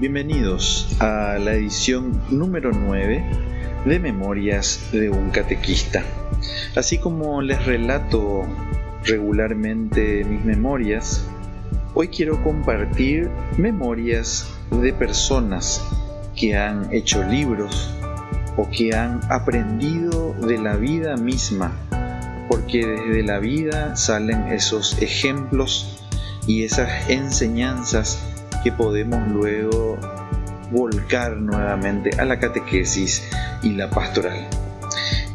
Bienvenidos a la edición número 9 de Memorias de un Catequista. Así como les relato regularmente mis memorias, hoy quiero compartir memorias de personas que han hecho libros o que han aprendido de la vida misma, porque desde la vida salen esos ejemplos y esas enseñanzas que podemos luego volcar nuevamente a la catequesis y la pastoral.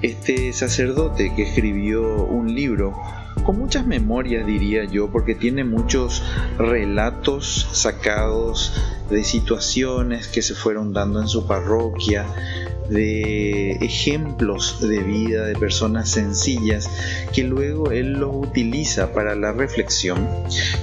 Este sacerdote que escribió un libro con muchas memorias diría yo, porque tiene muchos relatos sacados de situaciones que se fueron dando en su parroquia, de ejemplos de vida de personas sencillas que luego él los utiliza para la reflexión,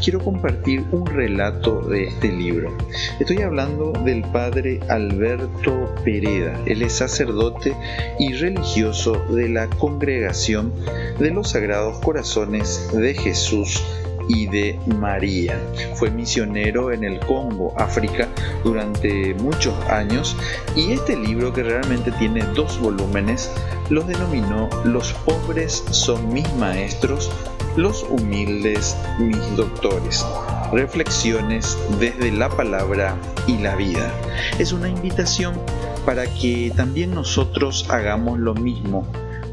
quiero compartir un relato de este libro. Estoy hablando del padre Alberto Pereda. Él es sacerdote y religioso de la congregación de los Sagrados Corazones de Jesús y de María. Fue misionero en el Congo, África, durante muchos años y este libro, que realmente tiene dos volúmenes, los denominó Los pobres son mis maestros, los humildes mis doctores. Reflexiones desde la palabra y la vida. Es una invitación para que también nosotros hagamos lo mismo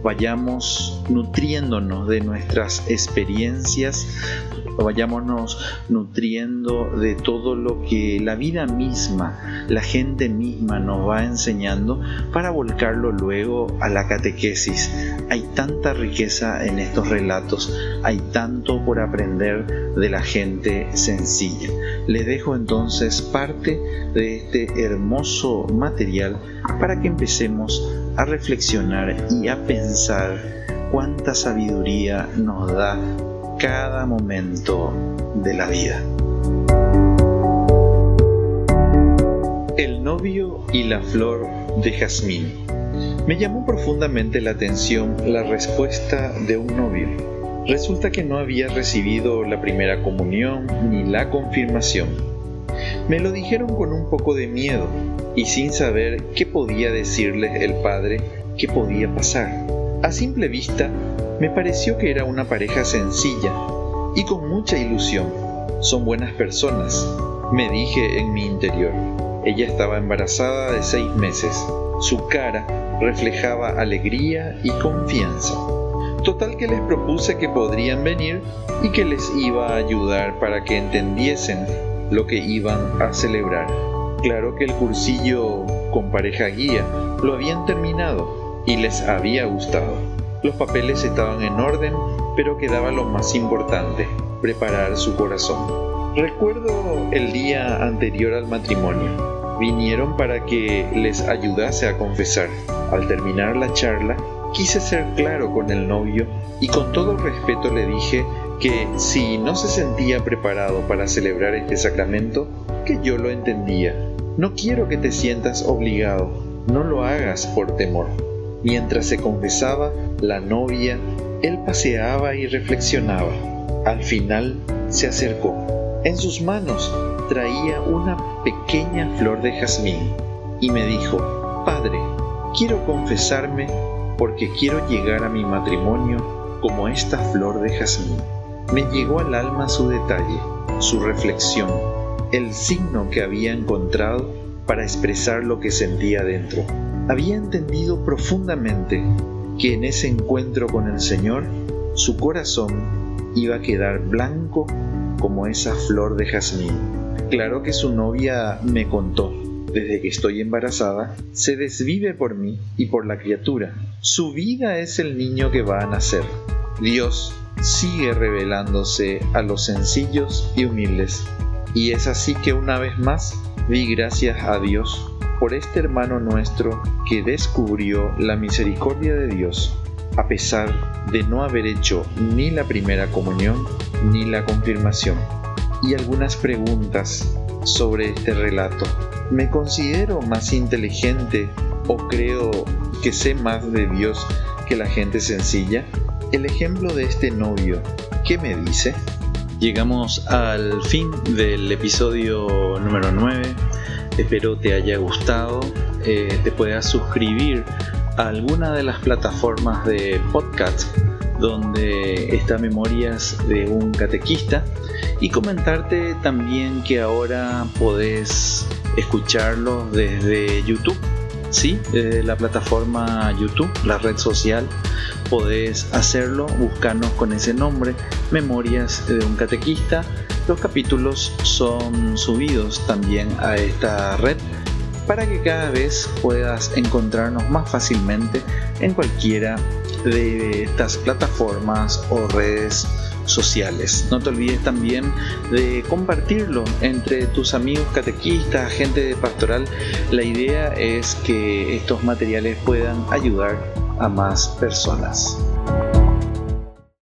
vayamos nutriéndonos de nuestras experiencias, vayámonos nutriendo de todo lo que la vida misma, la gente misma nos va enseñando para volcarlo luego a la catequesis. Hay tanta riqueza en estos relatos, hay tanto por aprender de la gente sencilla. Les dejo entonces parte de este hermoso material para que empecemos a reflexionar y a pensar cuánta sabiduría nos da cada momento de la vida. El novio y la flor de jazmín. Me llamó profundamente la atención la respuesta de un novio. Resulta que no había recibido la primera comunión ni la confirmación. Me lo dijeron con un poco de miedo, y sin saber qué podía decirles el padre qué podía pasar. A simple vista, me pareció que era una pareja sencilla y con mucha ilusión. Son buenas personas, me dije en mi interior. Ella estaba embarazada de seis meses. Su cara reflejaba alegría y confianza. Total que les propuse que podrían venir y que les iba a ayudar para que entendiesen lo que iban a celebrar. Claro que el cursillo con pareja guía lo habían terminado y les había gustado. Los papeles estaban en orden, pero quedaba lo más importante, preparar su corazón. Recuerdo el día anterior al matrimonio. Vinieron para que les ayudase a confesar. Al terminar la charla, quise ser claro con el novio y con todo respeto le dije que si no se sentía preparado para celebrar este sacramento, que yo lo entendía. No quiero que te sientas obligado, no lo hagas por temor. Mientras se confesaba la novia, él paseaba y reflexionaba. Al final se acercó. En sus manos traía una pequeña flor de jazmín y me dijo, Padre, quiero confesarme porque quiero llegar a mi matrimonio como esta flor de jazmín. Me llegó al alma su detalle, su reflexión, el signo que había encontrado para expresar lo que sentía dentro. Había entendido profundamente que en ese encuentro con el Señor su corazón iba a quedar blanco como esa flor de jazmín. Claro que su novia me contó, desde que estoy embarazada, se desvive por mí y por la criatura. Su vida es el niño que va a nacer. Dios sigue revelándose a los sencillos y humildes. Y es así que una vez más di gracias a Dios por este hermano nuestro que descubrió la misericordia de Dios a pesar de no haber hecho ni la primera comunión ni la confirmación. Y algunas preguntas sobre este relato. ¿Me considero más inteligente o creo que sé más de Dios que la gente sencilla? El ejemplo de este novio, ¿qué me dice? Llegamos al fin del episodio número 9. Espero te haya gustado. Eh, te puedas suscribir a alguna de las plataformas de podcast donde está Memorias de un catequista y comentarte también que ahora podés escucharlo desde YouTube. Sí, desde la plataforma YouTube, la red social, podés hacerlo, buscarnos con ese nombre, Memorias de un catequista. Los capítulos son subidos también a esta red para que cada vez puedas encontrarnos más fácilmente en cualquiera de estas plataformas o redes sociales. No te olvides también de compartirlo entre tus amigos catequistas, gente de pastoral. La idea es que estos materiales puedan ayudar a más personas.